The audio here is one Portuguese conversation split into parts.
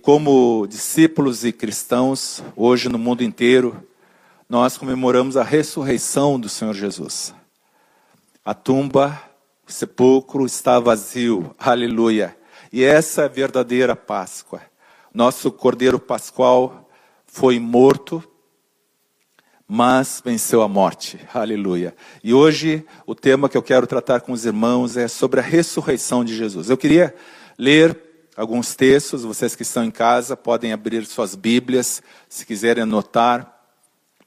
como discípulos e cristãos, hoje no mundo inteiro, nós comemoramos a ressurreição do Senhor Jesus. A tumba, o sepulcro está vazio, aleluia. E essa é a verdadeira Páscoa. Nosso Cordeiro Pascual foi morto, mas venceu a morte. Aleluia. E hoje o tema que eu quero tratar com os irmãos é sobre a ressurreição de Jesus. Eu queria ler alguns textos, vocês que estão em casa podem abrir suas Bíblias, se quiserem anotar,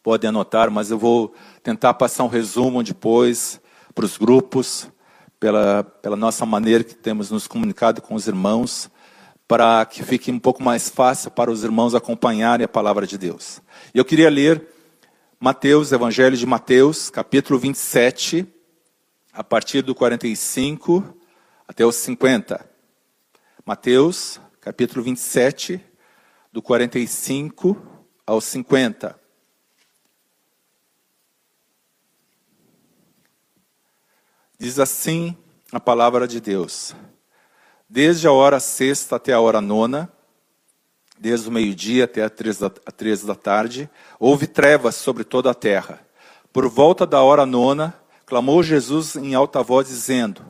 podem anotar, mas eu vou tentar passar um resumo depois para os grupos, pela, pela nossa maneira que temos nos comunicado com os irmãos para que fique um pouco mais fácil para os irmãos acompanharem a palavra de Deus. Eu queria ler Mateus, Evangelho de Mateus, capítulo 27, a partir do 45 até os 50. Mateus, capítulo 27, do 45 ao 50. Diz assim a palavra de Deus desde a hora sexta até a hora nona, desde o meio-dia até a três da tarde, houve trevas sobre toda a terra. Por volta da hora nona, clamou Jesus em alta voz, dizendo: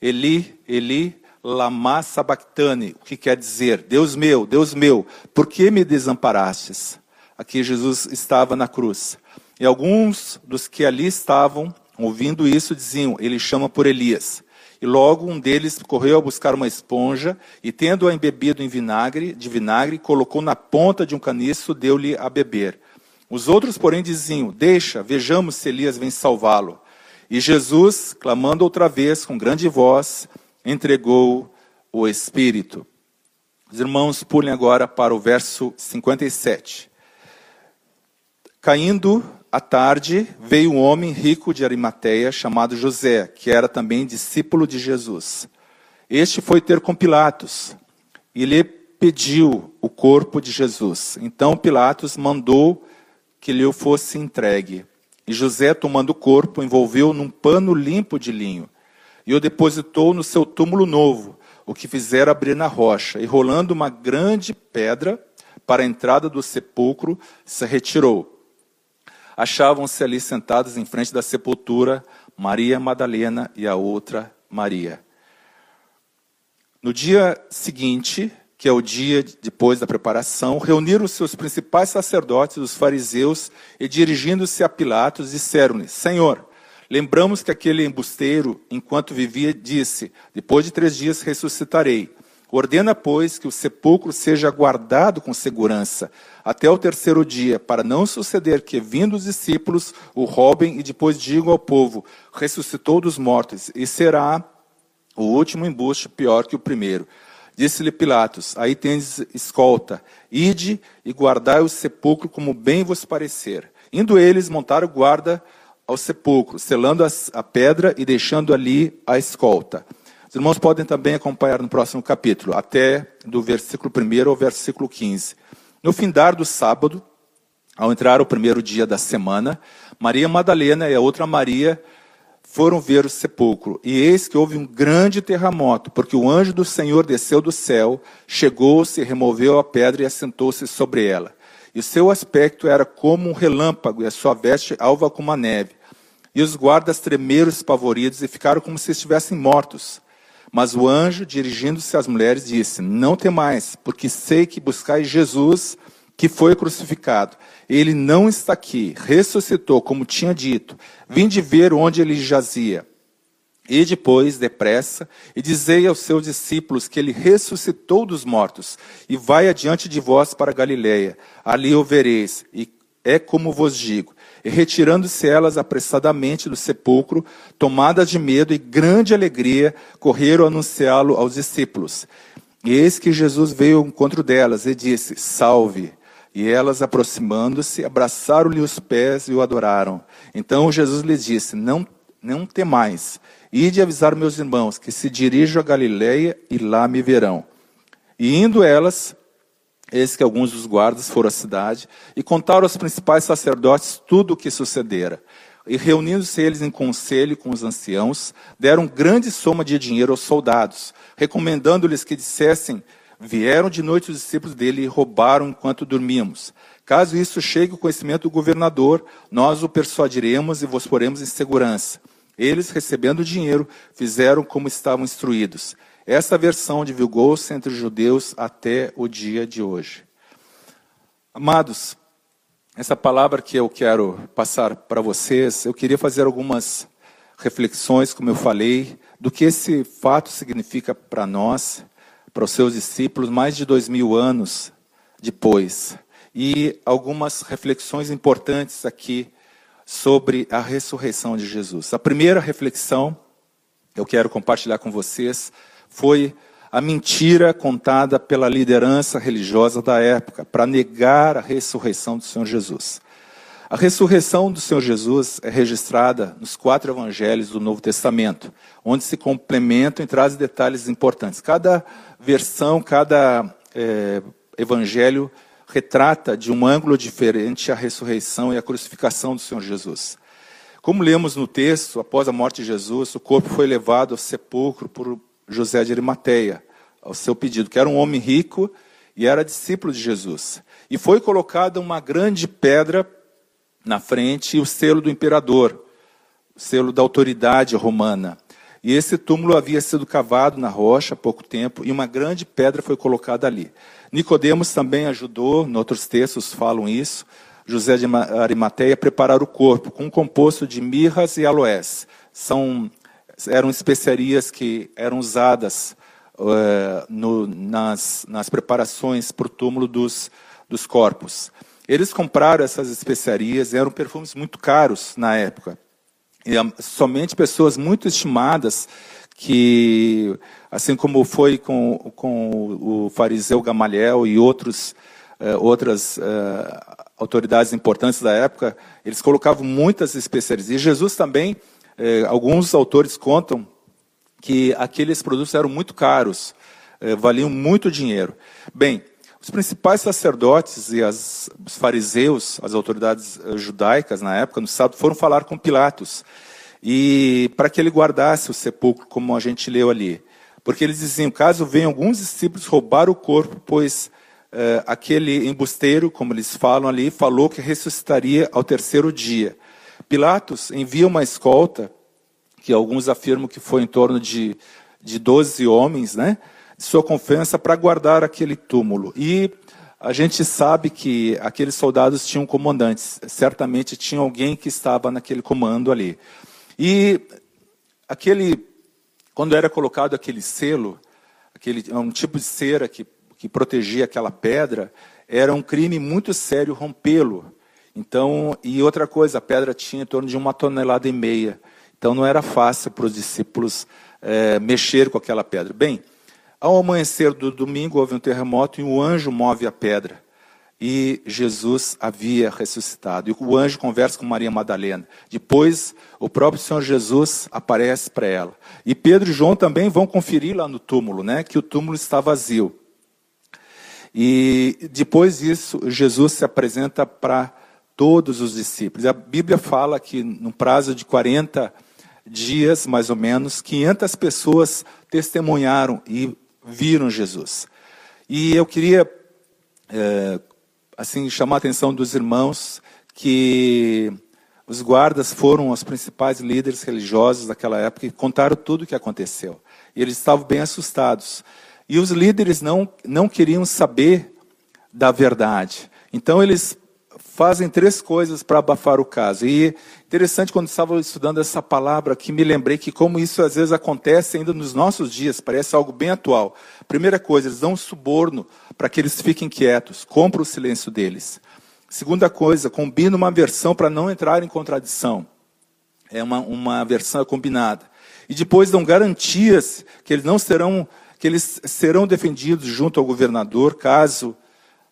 Eli, Eli, lama sabachthani, o que quer dizer: Deus meu, Deus meu, por que me desamparastes? Aqui Jesus estava na cruz. E alguns dos que ali estavam, ouvindo isso, diziam: Ele chama por Elias. E logo um deles correu a buscar uma esponja e, tendo-a embebido em vinagre, de vinagre, colocou na ponta de um caniço, deu-lhe a beber. Os outros, porém, diziam: Deixa, vejamos se Elias vem salvá-lo. E Jesus, clamando outra vez com grande voz, entregou o Espírito. Os irmãos pulem agora para o verso 57. Caindo à tarde, veio um homem rico de Arimateia, chamado José, que era também discípulo de Jesus. Este foi ter com Pilatos e lhe pediu o corpo de Jesus. Então Pilatos mandou que lhe fosse entregue. E José, tomando o corpo, envolveu num pano limpo de linho e o depositou no seu túmulo novo, o que fizera abrir na rocha. E rolando uma grande pedra para a entrada do sepulcro, se retirou achavam-se ali sentados em frente da sepultura Maria Madalena e a outra Maria. No dia seguinte, que é o dia depois da preparação, reuniram os seus principais sacerdotes, os fariseus, e dirigindo-se a Pilatos, disseram-lhe: Senhor, lembramos que aquele embusteiro, enquanto vivia, disse: Depois de três dias ressuscitarei. Ordena, pois, que o sepulcro seja guardado com segurança até o terceiro dia, para não suceder que, vindo os discípulos, o roubem e depois digam ao povo: ressuscitou dos mortos, e será o último embuste pior que o primeiro. Disse-lhe Pilatos: Aí tendes escolta, ide e guardai o sepulcro como bem vos parecer. Indo eles, montaram guarda ao sepulcro, selando a pedra e deixando ali a escolta. Os irmãos podem também acompanhar no próximo capítulo, até do versículo 1 ao versículo 15. No findar do sábado, ao entrar o primeiro dia da semana, Maria Madalena e a outra Maria foram ver o sepulcro. E eis que houve um grande terremoto, porque o anjo do Senhor desceu do céu, chegou-se, removeu a pedra e assentou-se sobre ela. E o seu aspecto era como um relâmpago, e a sua veste alva como a neve. E os guardas tremeram espavoridos e ficaram como se estivessem mortos. Mas o anjo, dirigindo-se às mulheres, disse: Não temais, porque sei que buscais Jesus, que foi crucificado. Ele não está aqui, ressuscitou, como tinha dito. Vinde ver onde ele jazia. E depois, depressa, e dizei aos seus discípulos que ele ressuscitou dos mortos, e vai adiante de vós para Galiléia. Ali o vereis, e é como vos digo. E retirando-se elas apressadamente do sepulcro, tomadas de medo e grande alegria, correram anunciá-lo aos discípulos. E eis que Jesus veio ao encontro delas e disse: Salve! E elas, aproximando-se, abraçaram-lhe os pés e o adoraram. Então Jesus lhes disse: Não, não temais. Ide avisar meus irmãos que se dirijam a Galiléia e lá me verão. E indo elas, Eis que alguns dos guardas foram à cidade e contaram aos principais sacerdotes tudo o que sucedera. E reunindo-se eles em conselho com os anciãos, deram grande soma de dinheiro aos soldados, recomendando-lhes que dissessem: Vieram de noite os discípulos dele e roubaram enquanto dormíamos. Caso isso chegue ao conhecimento do governador, nós o persuadiremos e vos poremos em segurança. Eles, recebendo o dinheiro, fizeram como estavam instruídos. Essa versão divulgou-se entre os judeus até o dia de hoje. Amados, essa palavra que eu quero passar para vocês, eu queria fazer algumas reflexões, como eu falei, do que esse fato significa para nós, para os seus discípulos, mais de dois mil anos depois. E algumas reflexões importantes aqui sobre a ressurreição de Jesus. A primeira reflexão eu quero compartilhar com vocês foi a mentira contada pela liderança religiosa da época para negar a ressurreição do Senhor Jesus. A ressurreição do Senhor Jesus é registrada nos quatro evangelhos do Novo Testamento, onde se complementam e trazem detalhes importantes. Cada versão, cada é, evangelho retrata de um ângulo diferente a ressurreição e a crucificação do Senhor Jesus. Como lemos no texto, após a morte de Jesus, o corpo foi levado ao sepulcro por José de Arimateia, ao seu pedido, que era um homem rico e era discípulo de Jesus. E foi colocada uma grande pedra na frente e o selo do imperador, o selo da autoridade romana. E esse túmulo havia sido cavado na rocha há pouco tempo e uma grande pedra foi colocada ali. Nicodemos também ajudou, outros textos falam isso, José de Arimateia a preparar o corpo com um composto de mirras e aloés. São eram especiarias que eram usadas uh, no, nas, nas preparações para o túmulo dos, dos corpos. Eles compraram essas especiarias, eram perfumes muito caros na época. E somente pessoas muito estimadas, que, assim como foi com, com o fariseu Gamaliel e outros, uh, outras uh, autoridades importantes da época, eles colocavam muitas especiarias. E Jesus também é, alguns autores contam que aqueles produtos eram muito caros, é, valiam muito dinheiro. Bem, os principais sacerdotes e as, os fariseus, as autoridades eh, judaicas na época, no sábado, foram falar com Pilatos e para que ele guardasse o sepulcro, como a gente leu ali. Porque eles diziam, caso venham alguns discípulos roubar o corpo, pois aquele embusteiro, como eles falam ali, falou que ressuscitaria ao terceiro dia. Pilatos envia uma escolta, que alguns afirmam que foi em torno de, de 12 homens, né, de sua confiança, para guardar aquele túmulo. E a gente sabe que aqueles soldados tinham comandantes, certamente tinha alguém que estava naquele comando ali. E aquele, quando era colocado aquele selo, aquele um tipo de cera que, que protegia aquela pedra, era um crime muito sério rompê-lo. Então, e outra coisa, a pedra tinha em torno de uma tonelada e meia. Então não era fácil para os discípulos é, mexer com aquela pedra. Bem, ao amanhecer do domingo houve um terremoto e o anjo move a pedra. E Jesus havia ressuscitado. E o anjo conversa com Maria Madalena. Depois, o próprio Senhor Jesus aparece para ela. E Pedro e João também vão conferir lá no túmulo, né, que o túmulo está vazio. E depois disso, Jesus se apresenta para todos os discípulos. A Bíblia fala que, no prazo de 40 dias, mais ou menos, 500 pessoas testemunharam e viram Jesus. E eu queria, é, assim, chamar a atenção dos irmãos que os guardas foram os principais líderes religiosos daquela época e contaram tudo o que aconteceu. E eles estavam bem assustados. E os líderes não, não queriam saber da verdade. Então eles fazem três coisas para abafar o caso. E interessante quando estava estudando essa palavra que me lembrei que como isso às vezes acontece ainda nos nossos dias, parece algo bem atual. Primeira coisa, eles dão um suborno para que eles fiquem quietos, compra o silêncio deles. Segunda coisa, combina uma versão para não entrar em contradição. É uma, uma versão combinada. E depois dão garantias que eles não serão, que eles serão defendidos junto ao governador caso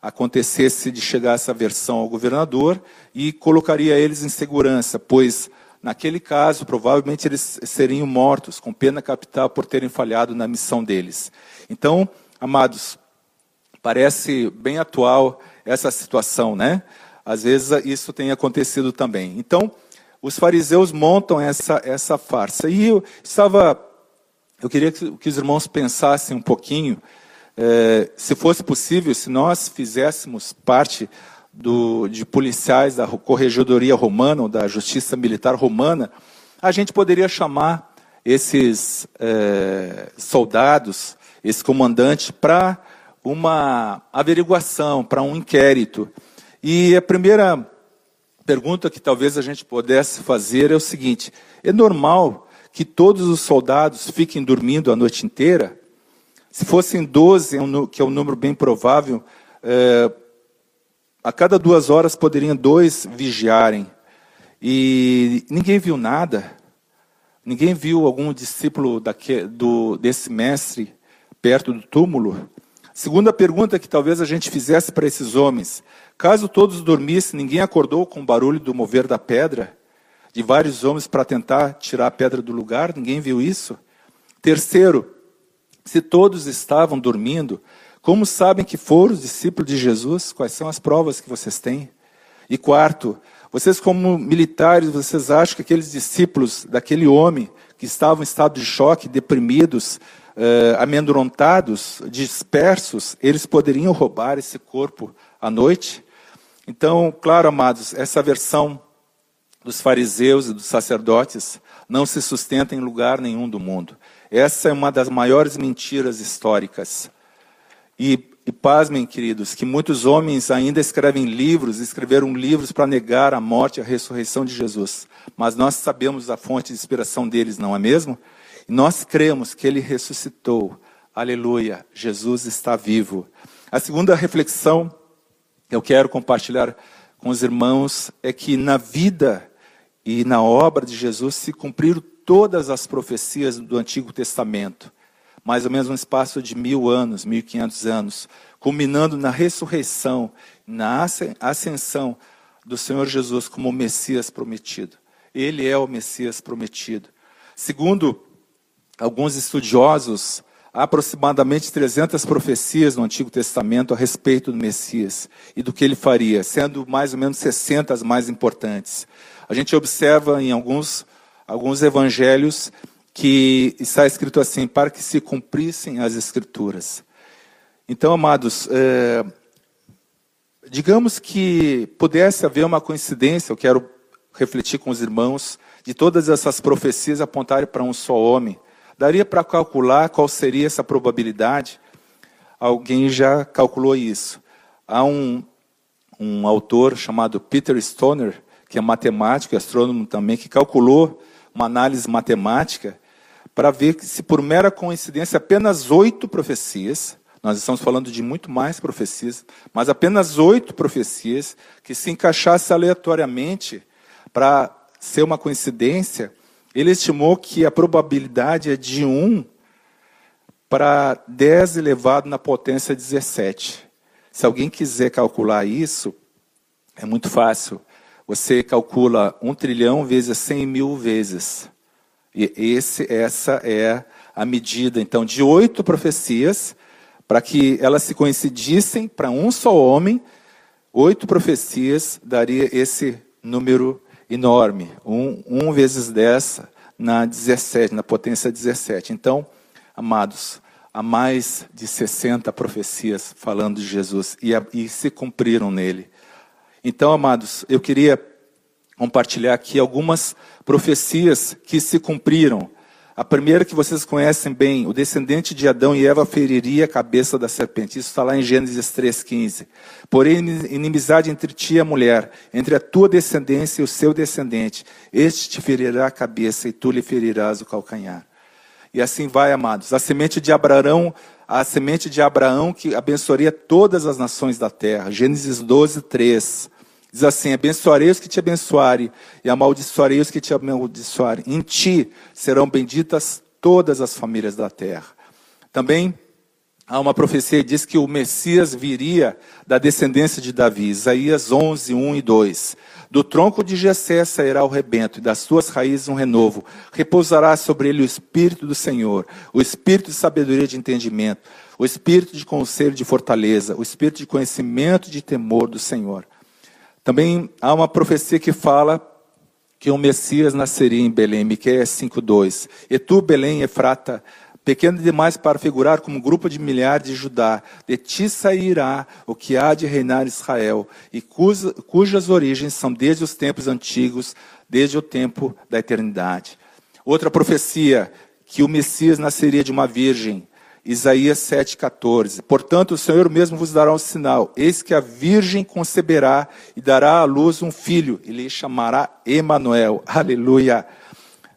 acontecesse de chegar essa versão ao governador e colocaria eles em segurança, pois naquele caso provavelmente eles seriam mortos com pena capital por terem falhado na missão deles. Então, amados, parece bem atual essa situação, né? Às vezes isso tem acontecido também. Então, os fariseus montam essa essa farsa. E eu estava eu queria que, que os irmãos pensassem um pouquinho é, se fosse possível, se nós fizéssemos parte do, de policiais da Corregedoria Romana, ou da Justiça Militar Romana, a gente poderia chamar esses é, soldados, esse comandante, para uma averiguação, para um inquérito. E a primeira pergunta que talvez a gente pudesse fazer é o seguinte: é normal que todos os soldados fiquem dormindo a noite inteira? Se fossem 12, é que é um número bem provável, é, a cada duas horas poderiam dois vigiarem. E ninguém viu nada. Ninguém viu algum discípulo do, desse mestre perto do túmulo? Segunda pergunta que talvez a gente fizesse para esses homens: caso todos dormissem, ninguém acordou com o barulho do mover da pedra? De vários homens para tentar tirar a pedra do lugar? Ninguém viu isso? Terceiro, se todos estavam dormindo, como sabem que foram os discípulos de Jesus? Quais são as provas que vocês têm? E quarto, vocês como militares, vocês acham que aqueles discípulos daquele homem que estavam em estado de choque, deprimidos, uh, amedrontados, dispersos, eles poderiam roubar esse corpo à noite? Então, claro, amados, essa versão dos fariseus e dos sacerdotes não se sustenta em lugar nenhum do mundo. Essa é uma das maiores mentiras históricas. E, e pasmem, queridos, que muitos homens ainda escrevem livros, escreveram livros para negar a morte e a ressurreição de Jesus. Mas nós sabemos a fonte de inspiração deles, não é mesmo? Nós cremos que ele ressuscitou. Aleluia, Jesus está vivo. A segunda reflexão que eu quero compartilhar com os irmãos é que na vida e na obra de Jesus se cumpriram todas as profecias do Antigo Testamento, mais ou menos um espaço de mil anos, mil e quinhentos anos, culminando na ressurreição, na ascensão do Senhor Jesus como o Messias prometido. Ele é o Messias prometido. Segundo alguns estudiosos, há aproximadamente 300 profecias no Antigo Testamento a respeito do Messias e do que ele faria, sendo mais ou menos 60 as mais importantes. A gente observa em alguns, alguns evangelhos que está escrito assim, para que se cumprissem as Escrituras. Então, amados, é, digamos que pudesse haver uma coincidência, eu quero refletir com os irmãos, de todas essas profecias apontarem para um só homem. Daria para calcular qual seria essa probabilidade? Alguém já calculou isso. Há um, um autor chamado Peter Stoner, que é matemático e astrônomo também, que calculou uma análise matemática para ver se por mera coincidência apenas oito profecias, nós estamos falando de muito mais profecias, mas apenas oito profecias que se encaixassem aleatoriamente para ser uma coincidência, ele estimou que a probabilidade é de 1 para 10 elevado na potência 17. Se alguém quiser calcular isso, é muito fácil. Você calcula 1 trilhão vezes 100 mil vezes. E esse, essa é a medida, então, de oito profecias, para que elas se coincidissem para um só homem, oito profecias daria esse número enorme. 1 um, um vezes 10 na 17, na potência 17. Então, amados, há mais de 60 profecias falando de Jesus e, e se cumpriram nele. Então, amados, eu queria compartilhar aqui algumas profecias que se cumpriram a primeira que vocês conhecem bem, o descendente de Adão e Eva feriria a cabeça da serpente. Isso está lá em Gênesis 3,15. Porém, inimizade entre ti e a mulher, entre a tua descendência e o seu descendente. Este te ferirá a cabeça e tu lhe ferirás o calcanhar. E assim vai, amados. A semente de Abraão, a semente de Abraão que abençoaria todas as nações da terra. Gênesis 12, 3. Diz assim: abençoarei os que te abençoarem, e amaldiçoarei os que te amaldiçoarem. Em ti serão benditas todas as famílias da terra. Também há uma profecia que diz que o Messias viria da descendência de Davi. Isaías 11, 1 e 2. Do tronco de Jessé sairá o rebento, e das suas raízes um renovo. Repousará sobre ele o Espírito do Senhor, o Espírito de sabedoria e de entendimento, o Espírito de conselho e de fortaleza, o Espírito de conhecimento e de temor do Senhor. Também há uma profecia que fala que o Messias nasceria em Belém, Miqueias 5:2. E tu, Belém, Efrata, pequeno demais para figurar como grupo de milhares de Judá. De ti sairá o que há de reinar Israel, e cuja, cujas origens são desde os tempos antigos, desde o tempo da eternidade. Outra profecia, que o Messias nasceria de uma virgem. Isaías 7,14. Portanto, o Senhor mesmo vos dará um sinal: eis que a virgem conceberá e dará à luz um filho, e lhe chamará Emanuel. Aleluia.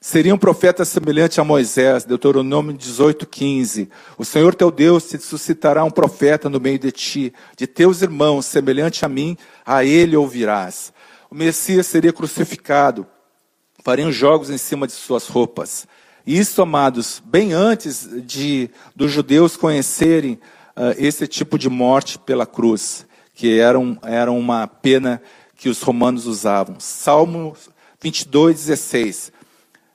Seria um profeta semelhante a Moisés, Deuteronômio 18,15. O Senhor teu Deus te suscitará um profeta no meio de ti, de teus irmãos, semelhante a mim, a ele ouvirás. O Messias seria crucificado, fariam jogos em cima de suas roupas. Isso, amados, bem antes de dos judeus conhecerem uh, esse tipo de morte pela cruz, que era, um, era uma pena que os romanos usavam. Salmo 22, 16.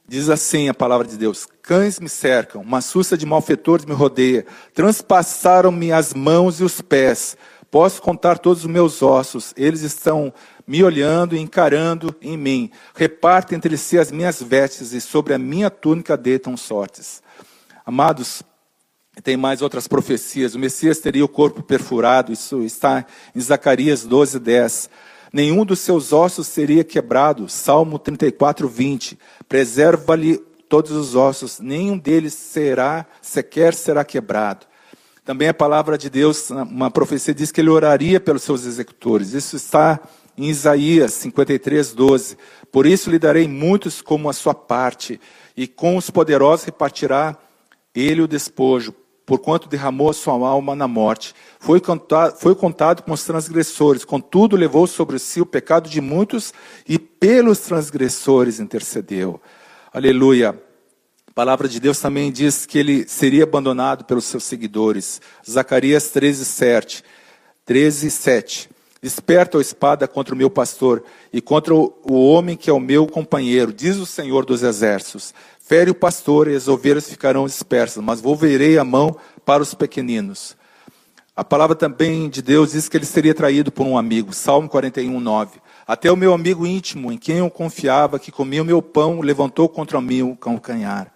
Diz assim a palavra de Deus: Cães me cercam, uma susta de malfeitores me rodeia, transpassaram-me as mãos e os pés. Posso contar todos os meus ossos, eles estão me olhando e encarando em mim. Repartem entre si as minhas vestes e sobre a minha túnica deitam sortes. Amados, tem mais outras profecias. O Messias teria o corpo perfurado, isso está em Zacarias 12, 10. Nenhum dos seus ossos seria quebrado. Salmo 34, 20. Preserva-lhe todos os ossos, nenhum deles será, sequer será quebrado. Também a palavra de Deus, uma profecia diz que ele oraria pelos seus executores. Isso está em Isaías 53, 12. Por isso lhe darei muitos como a sua parte, e com os poderosos repartirá ele o despojo porquanto derramou a sua alma na morte. Foi contado, foi contado com os transgressores, contudo levou sobre si o pecado de muitos e pelos transgressores intercedeu. Aleluia. A palavra de Deus também diz que ele seria abandonado pelos seus seguidores. Zacarias 13, 7. 13, 7. Desperta a espada contra o meu pastor e contra o homem que é o meu companheiro, diz o Senhor dos exércitos. Fere o pastor e as ovelhas ficarão dispersas, mas volverei a mão para os pequeninos. A palavra também de Deus diz que ele seria traído por um amigo. Salmo 41, 9. Até o meu amigo íntimo, em quem eu confiava, que comia o meu pão, levantou contra mim o calcanhar.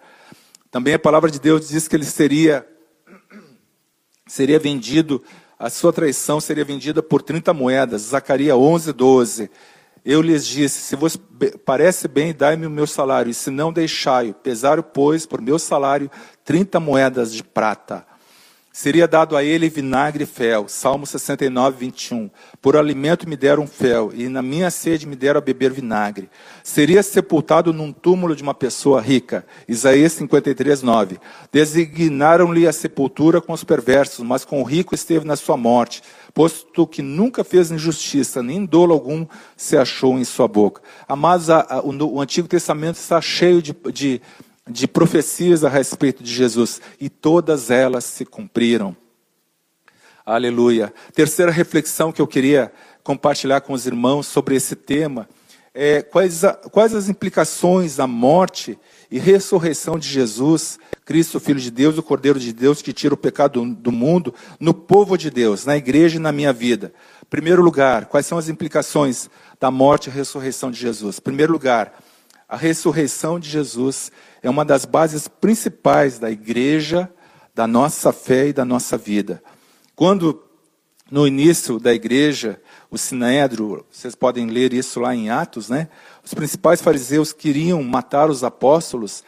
Também a palavra de Deus diz que ele seria, seria vendido, a sua traição seria vendida por 30 moedas. Zacarias 11, 12. Eu lhes disse: Se vos parece bem, dai-me o meu salário, e se não, deixai-o. Pesaram, pois, por meu salário, trinta moedas de prata. Seria dado a ele vinagre e fel. Salmo 69, 21. Por alimento me deram fel, e na minha sede me deram a beber vinagre. Seria sepultado num túmulo de uma pessoa rica. Isaías 53, 9. Designaram-lhe a sepultura com os perversos, mas com o rico esteve na sua morte posto que nunca fez injustiça, nem dolo algum se achou em sua boca. Amados, a, a, o, o, Antigo Testamento está cheio de, de, de profecias a respeito de Jesus, e todas elas se cumpriram. Aleluia. Terceira reflexão que eu queria compartilhar com os irmãos sobre esse tema é quais, a, quais as implicações da morte e ressurreição de Jesus, Cristo, Filho de Deus, o Cordeiro de Deus que tira o pecado do mundo, no povo de Deus, na igreja e na minha vida. Primeiro lugar, quais são as implicações da morte e ressurreição de Jesus? Primeiro lugar, a ressurreição de Jesus é uma das bases principais da igreja, da nossa fé e da nossa vida. Quando no início da igreja, o Sinédrio, vocês podem ler isso lá em Atos, né? Os principais fariseus queriam matar os apóstolos,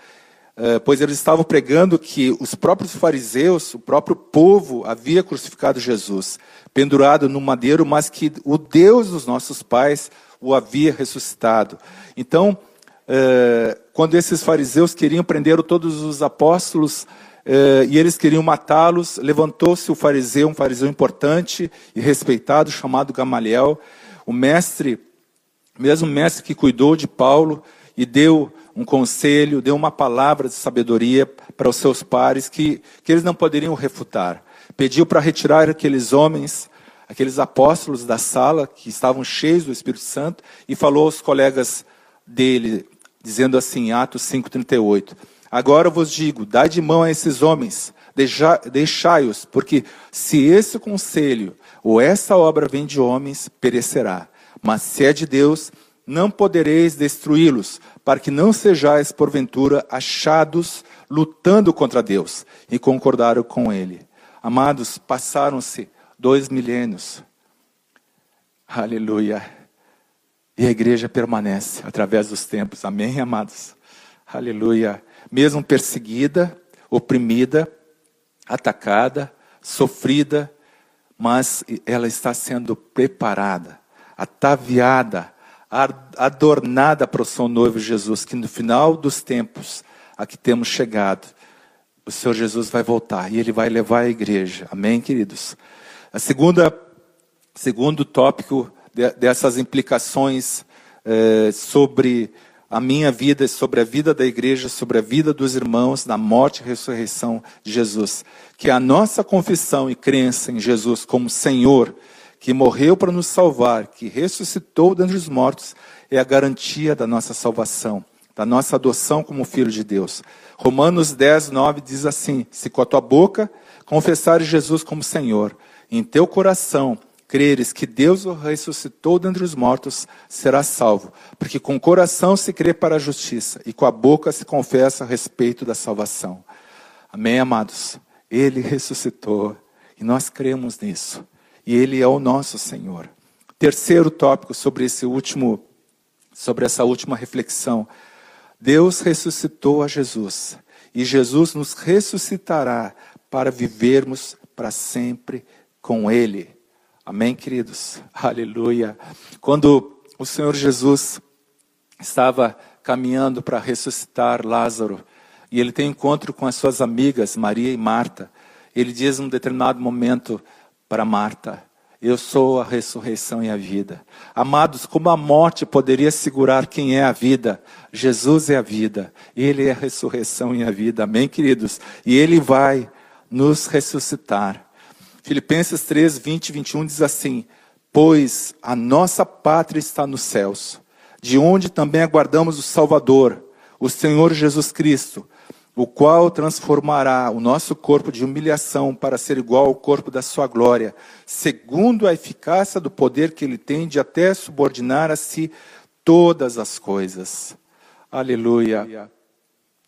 eh, pois eles estavam pregando que os próprios fariseus, o próprio povo, havia crucificado Jesus, pendurado no madeiro, mas que o Deus dos nossos pais o havia ressuscitado. Então, eh, quando esses fariseus queriam prender todos os apóstolos, e eles queriam matá-los, levantou-se o fariseu, um fariseu importante e respeitado, chamado Gamaliel, o mestre mesmo mestre que cuidou de Paulo e deu um conselho, deu uma palavra de sabedoria para os seus pares que, que eles não poderiam refutar. Pediu para retirar aqueles homens, aqueles apóstolos da sala que estavam cheios do Espírito Santo e falou aos colegas dele, dizendo assim, Atos 5,38: Agora vos digo, dai de mão a esses homens, deixai-os, porque se esse conselho ou essa obra vem de homens, perecerá. Mas se é de Deus, não podereis destruí-los, para que não sejais, porventura, achados lutando contra Deus. E concordaram com ele. Amados, passaram-se dois milênios. Aleluia. E a igreja permanece através dos tempos. Amém, amados? Aleluia. Mesmo perseguida, oprimida, atacada, sofrida, mas ela está sendo preparada, ataviada, adornada para o seu noivo Jesus, que no final dos tempos a que temos chegado, o Senhor Jesus vai voltar e ele vai levar a igreja. Amém, queridos? A segunda, segundo tópico de, dessas implicações eh, sobre a minha vida, sobre a vida da igreja, sobre a vida dos irmãos, na morte e ressurreição de Jesus. Que a nossa confissão e crença em Jesus como Senhor, que morreu para nos salvar, que ressuscitou dentre os mortos, é a garantia da nossa salvação da nossa adoção como filho de Deus. Romanos 10, 9 diz assim: Se com a tua boca confessares Jesus como Senhor, em teu coração creres que Deus o ressuscitou dentre os mortos, serás salvo. Porque com o coração se crê para a justiça e com a boca se confessa a respeito da salvação. Amém, amados? Ele ressuscitou e nós cremos nisso. E Ele é o nosso Senhor. Terceiro tópico sobre esse último, sobre essa última reflexão Deus ressuscitou a Jesus e Jesus nos ressuscitará para vivermos para sempre com Ele. Amém, queridos? Aleluia. Quando o Senhor Jesus estava caminhando para ressuscitar Lázaro, e ele tem encontro com as suas amigas, Maria e Marta, ele diz num determinado momento para Marta: eu sou a ressurreição e a vida. Amados, como a morte poderia segurar quem é a vida? Jesus é a vida. Ele é a ressurreição e a vida. Amém, queridos? E Ele vai nos ressuscitar. Filipenses 3, 20 e 21 diz assim: Pois a nossa pátria está nos céus, de onde também aguardamos o Salvador, o Senhor Jesus Cristo o qual transformará o nosso corpo de humilhação para ser igual ao corpo da sua glória, segundo a eficácia do poder que ele tem de até subordinar a si todas as coisas. Aleluia.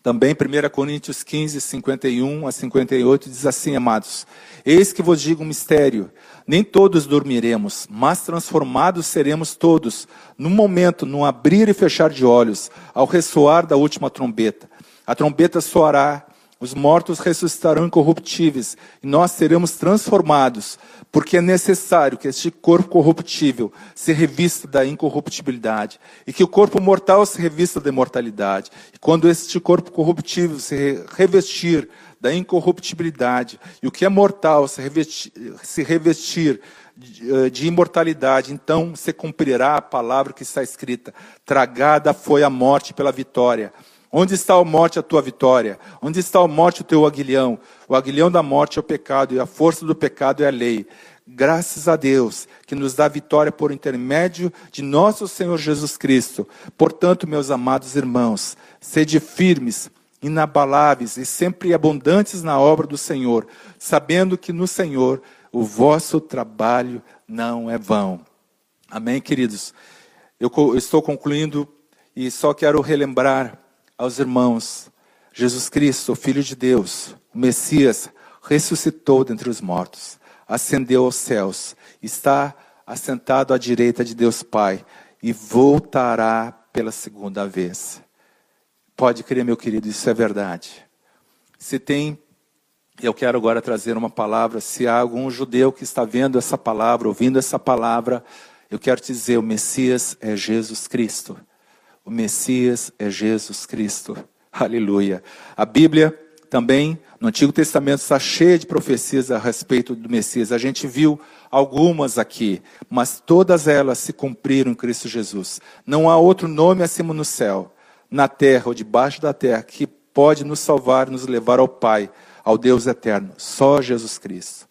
Também 1 Coríntios 15, 51 a 58 diz assim, amados: Eis que vos digo um mistério: nem todos dormiremos, mas transformados seremos todos, num momento, num abrir e fechar de olhos, ao ressoar da última trombeta. A trombeta soará, os mortos ressuscitarão incorruptíveis, e nós seremos transformados, porque é necessário que este corpo corruptível se revista da incorruptibilidade, e que o corpo mortal se revista da imortalidade. E quando este corpo corruptível se revestir da incorruptibilidade, e o que é mortal se revestir, se revestir eh, de imortalidade, então se cumprirá a palavra que está escrita: tragada foi a morte pela vitória. Onde está a morte a tua vitória? Onde está a morte o teu aguilhão? O aguilhão da morte é o pecado e a força do pecado é a lei. Graças a Deus que nos dá vitória por intermédio de nosso Senhor Jesus Cristo. Portanto, meus amados irmãos, sede firmes, inabaláveis e sempre abundantes na obra do Senhor, sabendo que no Senhor o vosso trabalho não é vão. Amém, queridos? Eu estou concluindo e só quero relembrar aos irmãos: Jesus Cristo, o Filho de Deus, o Messias, ressuscitou dentre os mortos, ascendeu aos céus, está assentado à direita de Deus Pai e voltará pela segunda vez. Pode crer, meu querido, isso é verdade. Se tem, eu quero agora trazer uma palavra, se há algum judeu que está vendo essa palavra, ouvindo essa palavra, eu quero te dizer, o Messias é Jesus Cristo. O Messias é Jesus Cristo. Aleluia. A Bíblia também, no Antigo Testamento, está cheia de profecias a respeito do Messias. A gente viu algumas aqui, mas todas elas se cumpriram em Cristo Jesus. Não há outro nome acima no céu, na terra ou debaixo da terra que pode nos salvar nos levar ao Pai, ao Deus eterno. Só Jesus Cristo.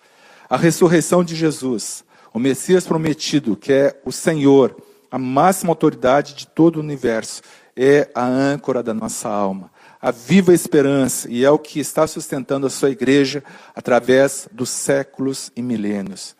A ressurreição de Jesus, o Messias prometido, que é o Senhor, a máxima autoridade de todo o universo, é a âncora da nossa alma, a viva esperança, e é o que está sustentando a sua igreja através dos séculos e milênios.